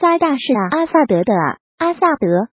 塞大是啊阿萨德的啊阿萨德。